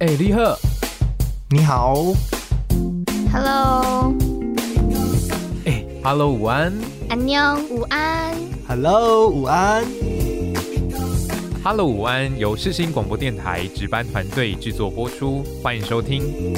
哎，李贺，你好。Hello。哎，Hello，午安。安妞，午安。Hello，午安。Hello，午安，由世新广播电台值班团队制作播出，欢迎收听。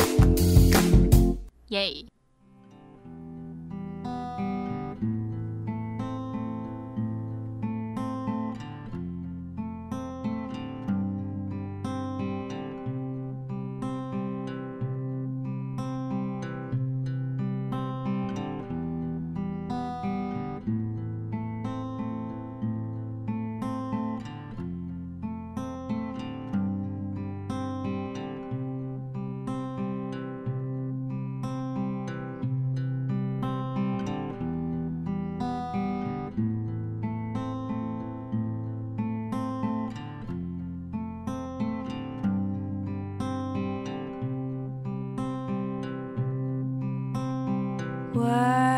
Why?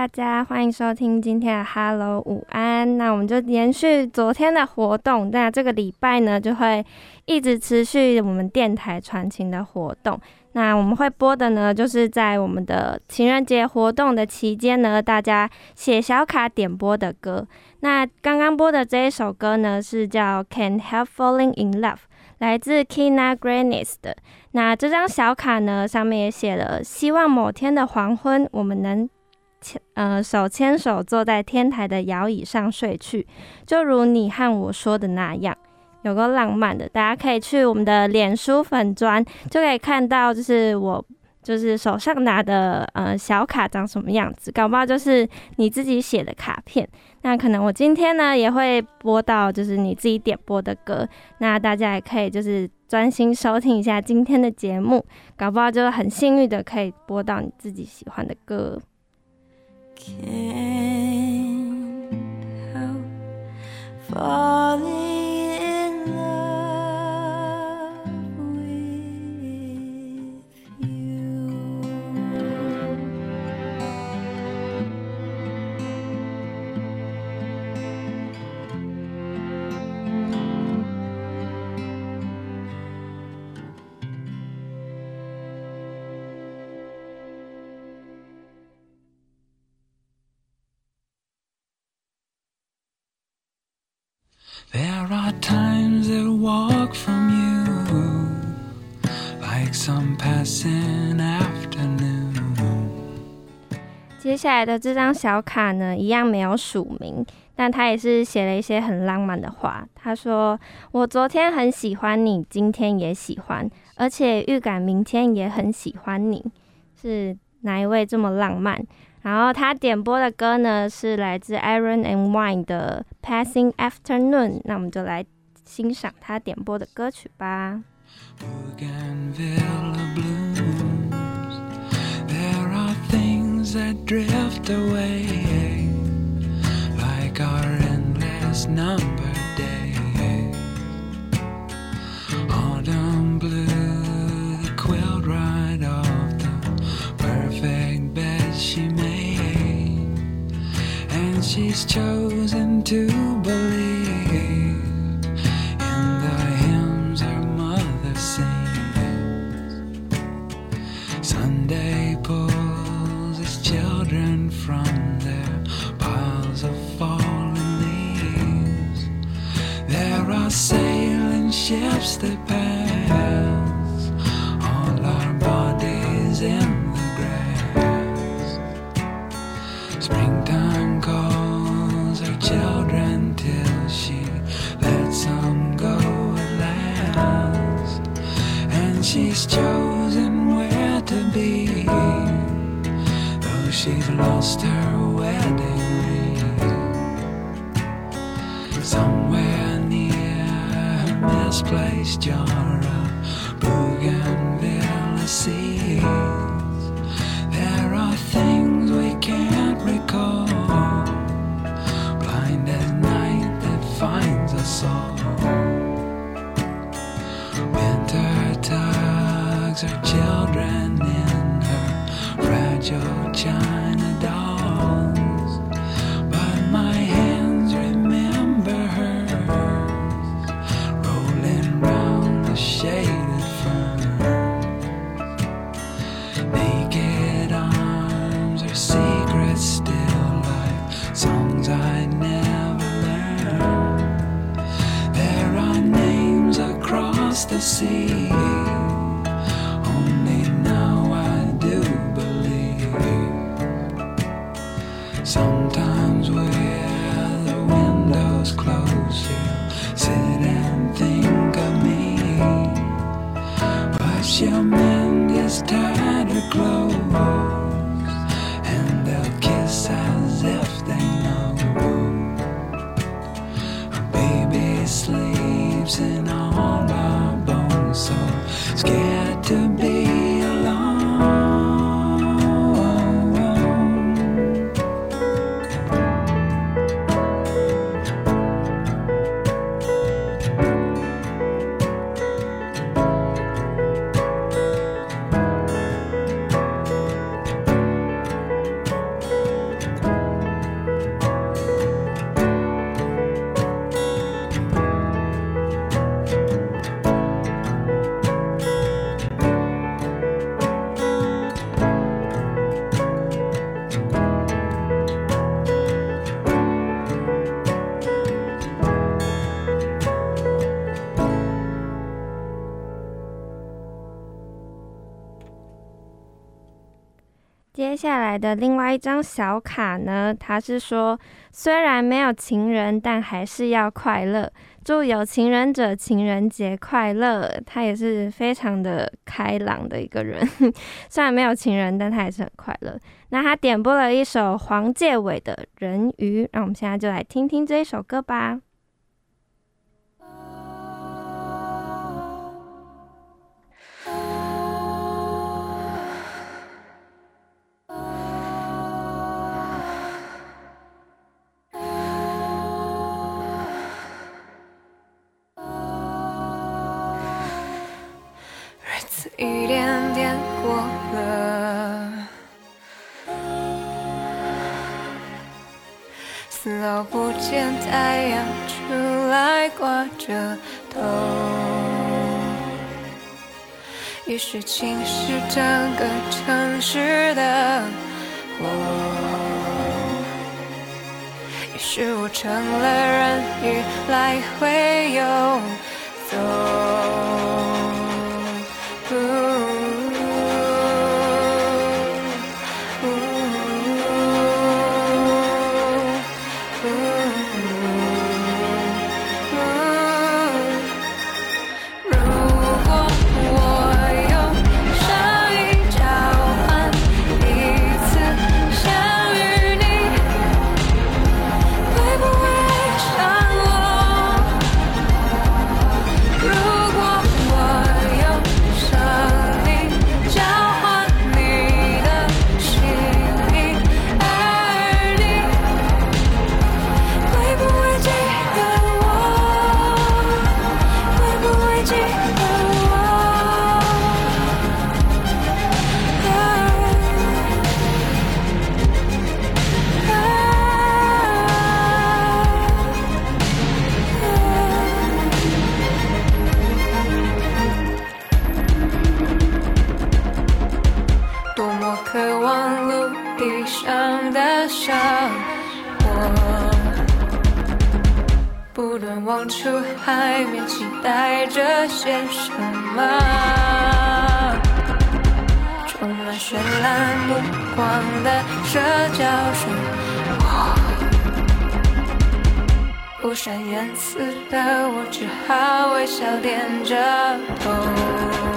大家欢迎收听今天的 Hello 午安。那我们就延续昨天的活动，那这个礼拜呢就会一直持续我们电台传情的活动。那我们会播的呢，就是在我们的情人节活动的期间呢，大家写小卡点播的歌。那刚刚播的这一首歌呢，是叫 Can Help Falling in Love，来自 Kina Grannis 的。那这张小卡呢，上面也写了，希望某天的黄昏，我们能。牵呃手牵手坐在天台的摇椅上睡去，就如你和我说的那样，有个浪漫的。大家可以去我们的脸书粉砖，就可以看到，就是我就是手上拿的呃小卡长什么样子，搞不好就是你自己写的卡片。那可能我今天呢也会播到，就是你自己点播的歌，那大家也可以就是专心收听一下今天的节目，搞不好就很幸运的可以播到你自己喜欢的歌。Can't help falling. 下来的这张小卡呢，一样没有署名，但他也是写了一些很浪漫的话。他说：“我昨天很喜欢你，今天也喜欢，而且预感明天也很喜欢你。”是哪一位这么浪漫？然后他点播的歌呢，是来自 Iron and Wine 的《Passing Afternoon》。那我们就来欣赏他点播的歌曲吧。Away Place, You're a bougainville. Sea. Only now I do believe. Sometimes where the windows close, you sit and think of me. But she'll 接下来的另外一张小卡呢，它是说，虽然没有情人，但还是要快乐。祝有情人者情人节快乐。他也是非常的开朗的一个人，虽然没有情人，但他还是很快乐。那他点播了一首黄介伟的《人鱼》，让我们现在就来听听这一首歌吧。太阳出来挂着头，于是侵蚀整个城市的我。于是我成了人鱼，来回游走。望出海面，期待着些什么？充满绚烂目光的社交生活，不善言辞的我，只好微笑点着头。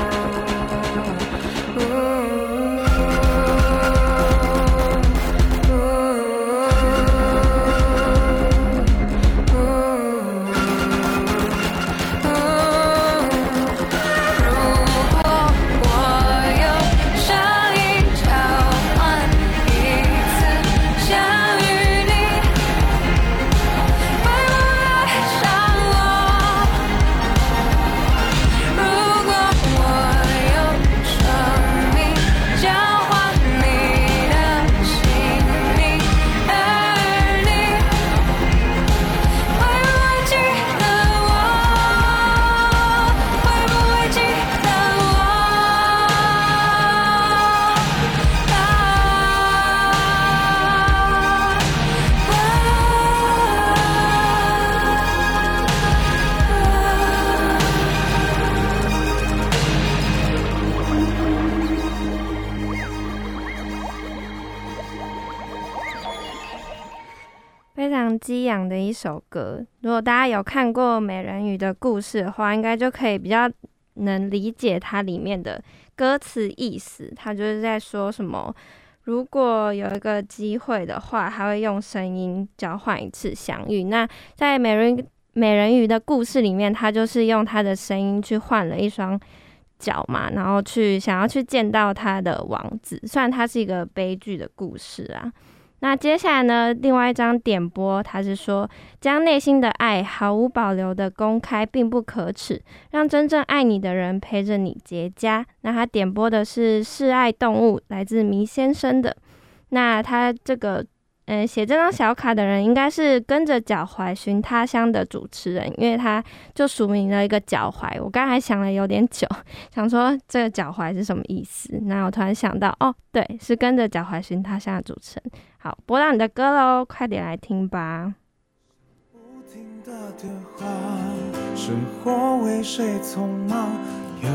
首歌。如果大家有看过美人鱼的故事的话，应该就可以比较能理解它里面的歌词意思。它就是在说什么，如果有一个机会的话，他会用声音交换一次相遇。那在美人美人鱼的故事里面，他就是用他的声音去换了一双脚嘛，然后去想要去见到他的王子。虽然它是一个悲剧的故事啊。那接下来呢，另外一张点播，他是说将内心的爱毫无保留的公开，并不可耻，让真正爱你的人陪着你结痂。那他点播的是《示爱动物》，来自迷先生的。那他这个。嗯，写这张小卡的人应该是跟着脚踝寻他乡的主持人，因为他就署名了一个脚踝。我刚才想了有点久，想说这个脚踝是什么意思。那我突然想到，哦，对，是跟着脚踝寻他乡的主持人。好，播到你的歌喽，快点来听吧。不停的电话，生活为谁匆忙？有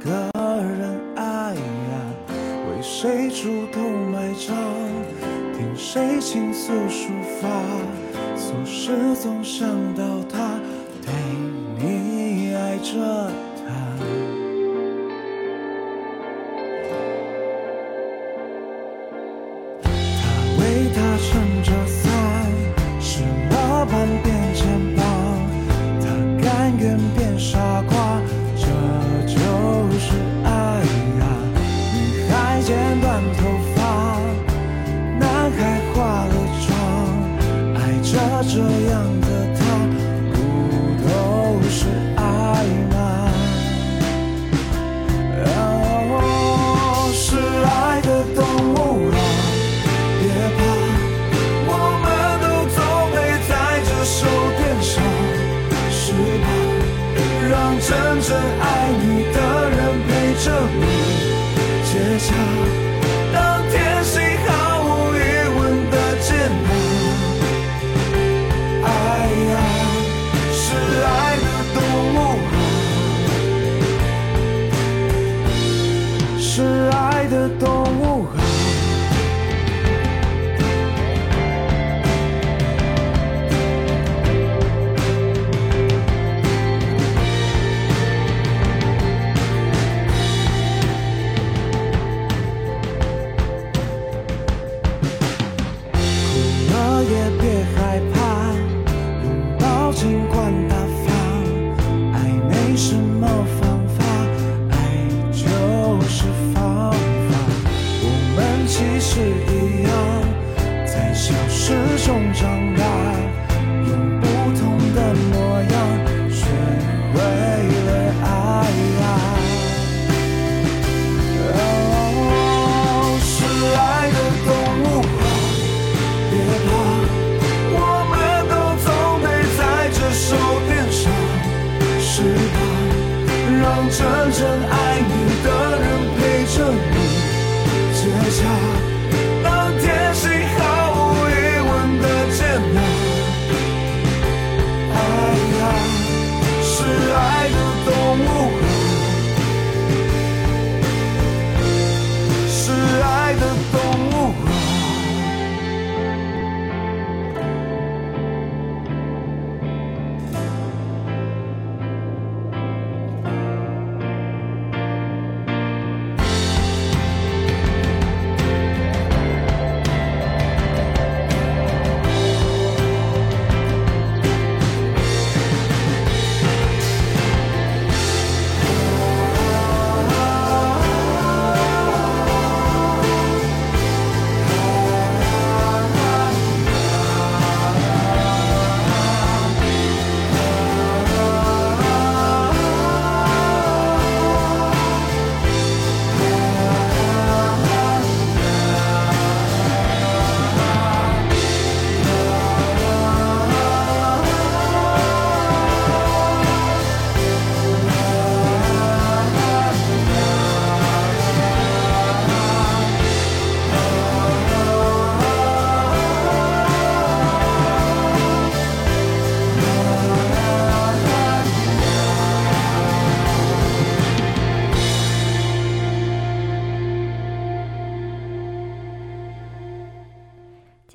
个人爱呀，为谁主动买账？听谁倾诉抒发？琐事总想到他，对你爱着他。他为她撑着伞，湿了半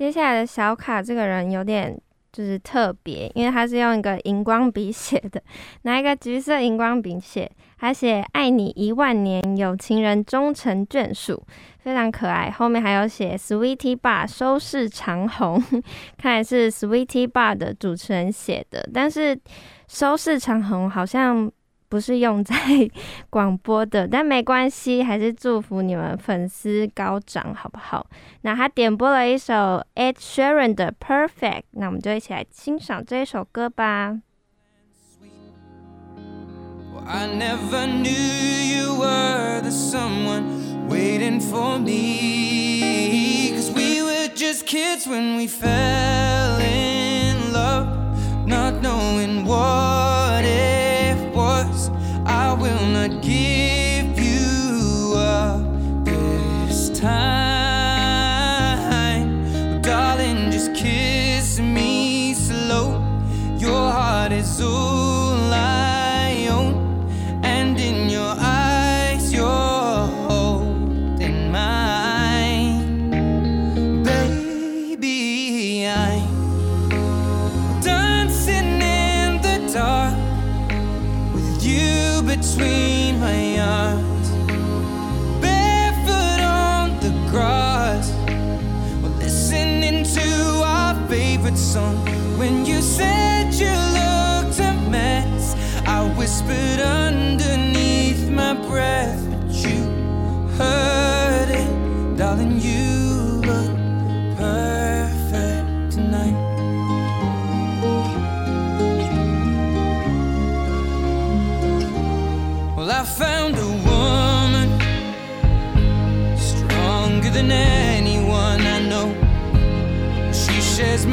接下来的小卡这个人有点就是特别，因为他是用一个荧光笔写的，拿一个橘色荧光笔写，还写“爱你一万年，有情人终成眷属”，非常可爱。后面还有写 “Sweetie Bar 收视长虹”，看来是 Sweetie Bar 的主持人写的，但是收视长虹好像。不是用在广播的，但没关系，还是祝福你们粉丝高涨，好不好？那他点播了一首 Ed Sheeran 的 Perfect，那我们就一起来欣赏这一首歌吧。Well, I never knew you were the someone waiting for me. Cause we were just kids when we fell in love, not knowing what will not give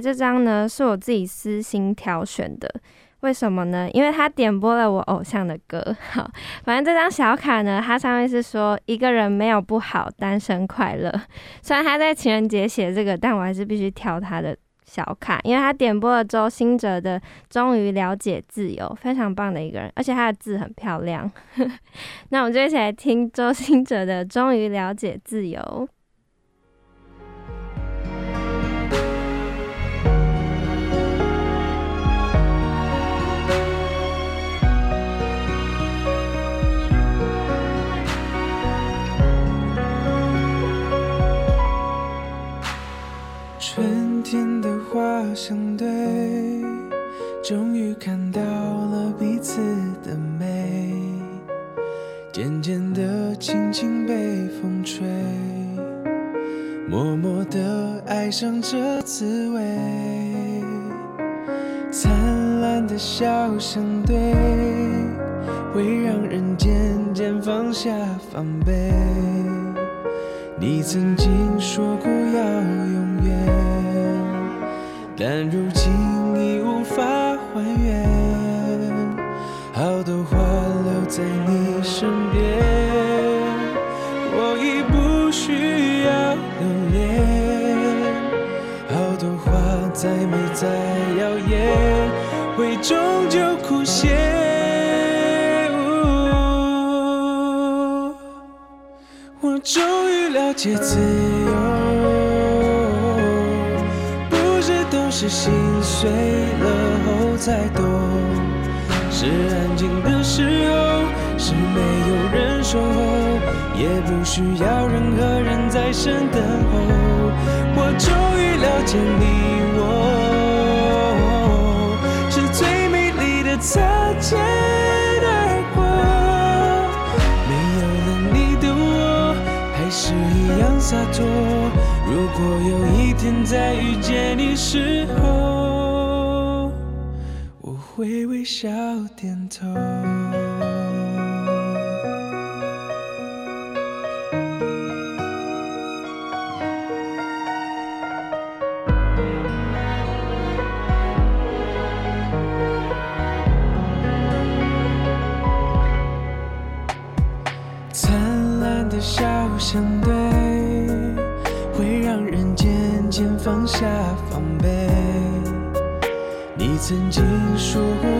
这张呢，是我自己私心挑选的。为什么呢？因为他点播了我偶像的歌。好，反正这张小卡呢，它上面是说一个人没有不好，单身快乐。虽然他在情人节写这个，但我还是必须挑他的小卡，因为他点播了周兴哲的《终于了解自由》，非常棒的一个人，而且他的字很漂亮。那我们就一起来听周兴哲的《终于了解自由》。春天的花相对，终于看到了彼此的美，渐渐的轻轻被风吹，默默的爱上这滋味，灿烂的笑相对，会让人渐渐放下防备，你曾经说过。些自由，不是都是心碎了后才懂。是安静的时候，是没有人守候，也不需要任何人在身等候。我终于了解你我，是最美丽的擦肩是一样洒脱。如果有一天再遇见你时候，我会微笑点头。放下防备。你曾经说过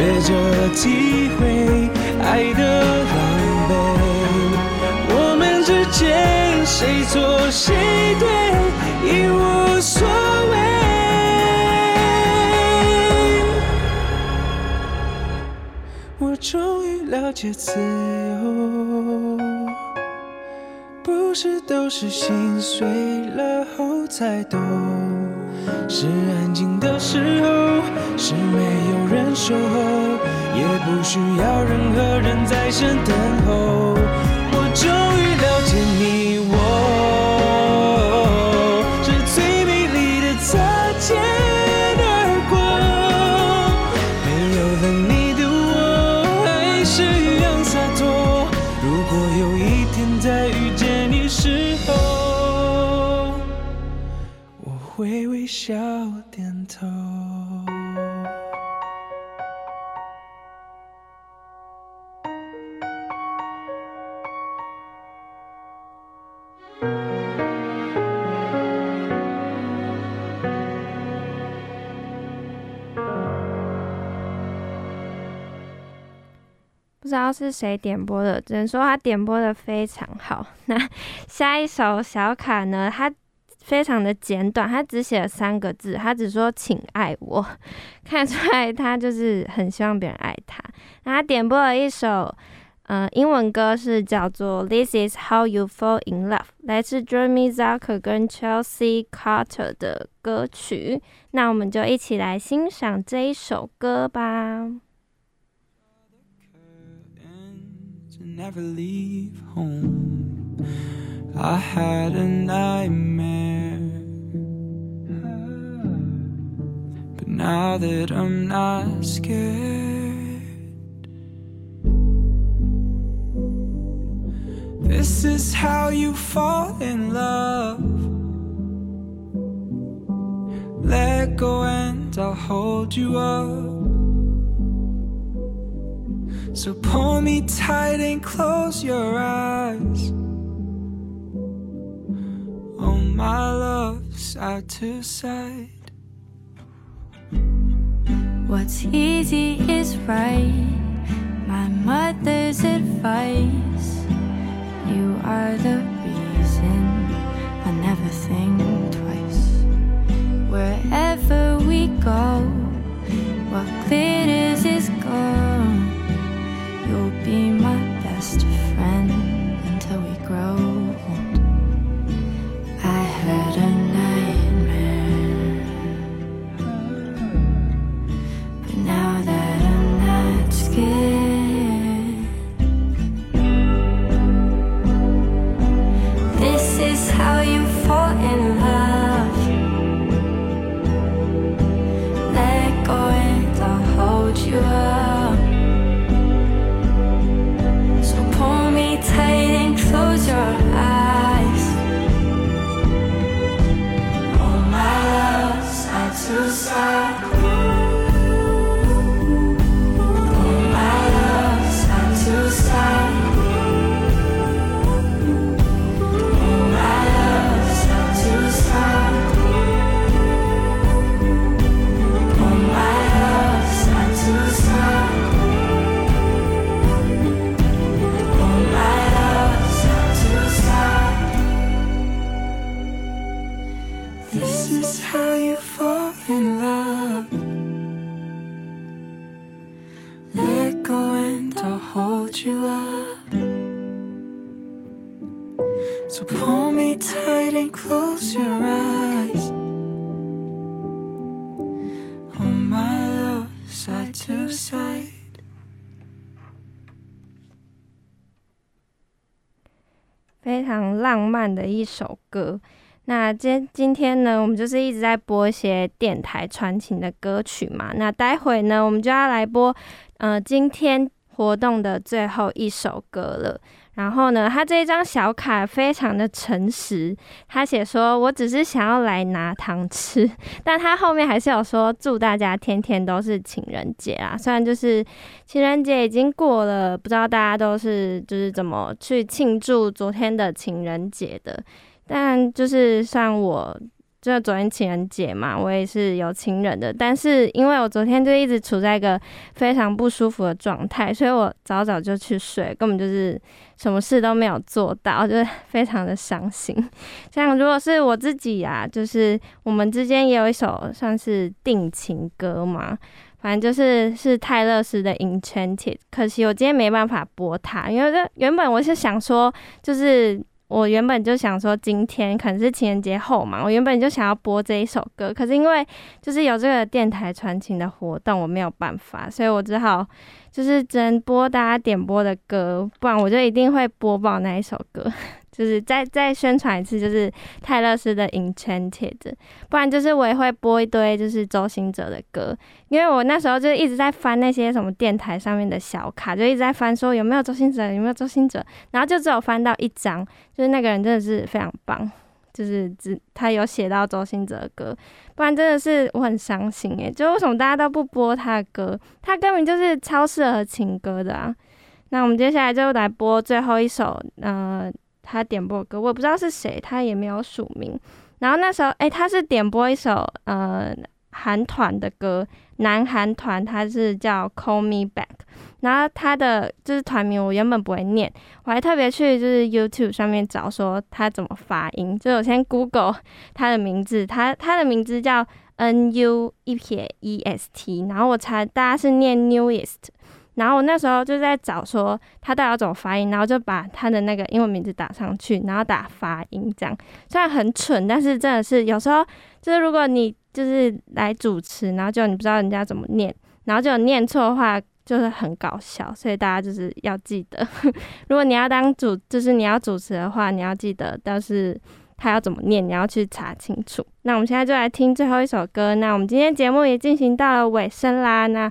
学着体会爱的狼狈。我们之间谁错谁对已无所谓。我终于了解自由。不是都是心碎了后才懂，是安静的时候，是没有人守候，也不需要任何人在身等候。笑点头。不知道是谁点播的，只能说他点播的非常好。那下一首小卡呢？他非常的简短，他只写了三个字，他只说“请爱我”，看出来他就是很希望别人爱他。那他点播了一首，呃，英文歌是叫做《This Is How You Fall in Love》，来自 Jeremy Zucker 跟 Chelsea Carter 的歌曲。那我们就一起来欣赏这一首歌吧。never leave home. I had a nightmare But now that I'm not scared. This is how you fall in love. Let go and I'll hold you up. So pull me tight and close your eyes. My love, side to side. What's easy is right. My mother's advice. You are the reason I never think twice. Wherever we go, what glitters is gold. 非常浪漫的一首歌。那今今天呢，我们就是一直在播一些电台传情的歌曲嘛。那待会呢，我们就要来播，呃，今天活动的最后一首歌了。然后呢，他这一张小卡非常的诚实，他写说：“我只是想要来拿糖吃。”但他后面还是有说：“祝大家天天都是情人节啊！”虽然就是情人节已经过了，不知道大家都是就是怎么去庆祝昨天的情人节的。但就是像我，就昨天情人节嘛，我也是有情人的，但是因为我昨天就一直处在一个非常不舒服的状态，所以我早早就去睡，根本就是什么事都没有做到，就是 非常的伤心。像如果是我自己啊，就是我们之间也有一首算是定情歌嘛。反正就是是泰勒斯的《Enchanted》，可惜我今天没办法播它，因为这原本我是想说，就是我原本就想说今天可能是情人节后嘛，我原本就想要播这一首歌，可是因为就是有这个电台传情的活动，我没有办法，所以我只好就是只能播大家点播的歌，不然我就一定会播报那一首歌。就是再再宣传一次，就是泰勒斯的《Enchanted》，不然就是我也会播一堆就是周兴哲的歌，因为我那时候就一直在翻那些什么电台上面的小卡，就一直在翻说有没有周兴哲，有没有周兴哲，然后就只有翻到一张，就是那个人真的是非常棒，就是只他有写到周兴哲的歌，不然真的是我很伤心诶，就为什么大家都不播他的歌？他根本就是超适合情歌的啊！那我们接下来就来播最后一首，呃。他点播歌，我也不知道是谁，他也没有署名。然后那时候，哎、他是点播一首呃韩团的歌，南韩团，他是叫 Call Me Back。然后他的就是团名，我原本不会念，我还特别去就是 YouTube 上面找说他怎么发音，就我先 Google 他的名字，他他的名字叫 N U 一撇 E S T，然后我查大家是念 Newest。然后我那时候就在找说他到底要怎么发音，然后就把他的那个英文名字打上去，然后打发音这样。虽然很蠢，但是真的是有时候就是如果你就是来主持，然后就你不知道人家怎么念，然后就念错的话，就是很搞笑。所以大家就是要记得，如果你要当主，就是你要主持的话，你要记得但是它要怎么念，你要去查清楚。那我们现在就来听最后一首歌。那我们今天节目也进行到了尾声啦，那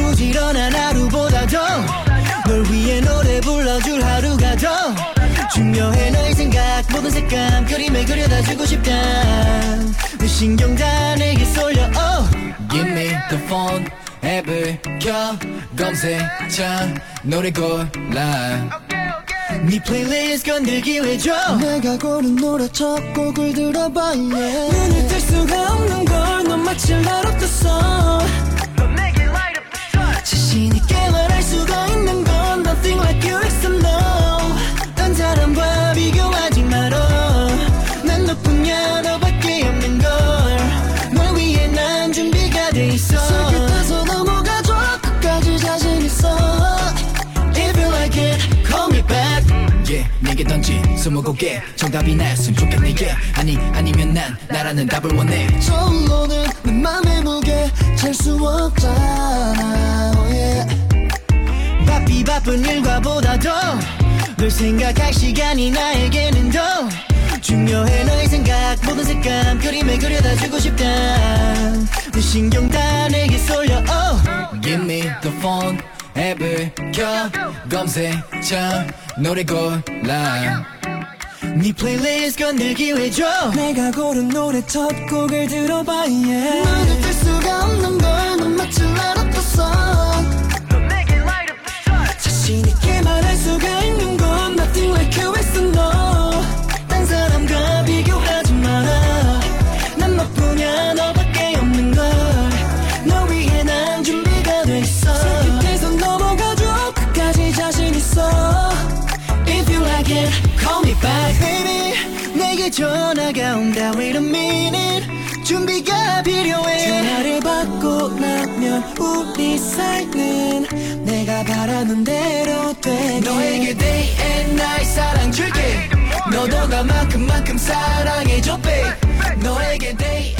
부지런한 하루보다도 널 위해 노래 불러줄 하루가 더 중요해 너의 생각 모든 색감 그림에 그려다 주고 싶다. 내 신경 다 내게 쏠려. Oh. Give me the phone 앱을 켜. 검색창 노래 골라. 네 플레이리스트 건들기 해줘. 내가 고른 노래 첫 곡을 들어봐 yeah. 눈을 뗄 수가 없는 걸넌 마치 the sun 내게 던진 스무고 개. 정답이 나였으면 좋겠네. 아니 아니면 난 나라는 답을 원해. 솔로는 내 맘의 무게. 찰수 없잖아 oh yeah. 바삐 바쁜 일과보다도 널 생각할 시간이 나에게는 더 중요해. 너의 생각 모든 색감 그림에 그려다 주고 싶다. 내 신경 다 내게 쏠려. Oh. Give me the phone 앱을 켜. 검색창 노래 골라. 네 플레이리스트 건들기 해줘. 내가 고른 노래 첫 곡을 들어봐 yeah. 눈을 뗄 수가 없는 걸넌 마치 말할 수가 있는 건 nothing like you is no. 딴 사람과 비교하지 마라 난 너뿐이야 너밖에 없는 걸너 위해 난 준비가 돼 있어. 끝에서 넘어가줘 끝까지 자신 있어. If you like it call me back baby. 내게 전화가 온다 wait a minute 준비가 필요해. 전화를 받고 나면 우리 사이는 내가 바라는 대로 되게 너에게 day and night 사랑 줄게. 너도 나만큼만큼 사랑해줘 babe. 너에게 day and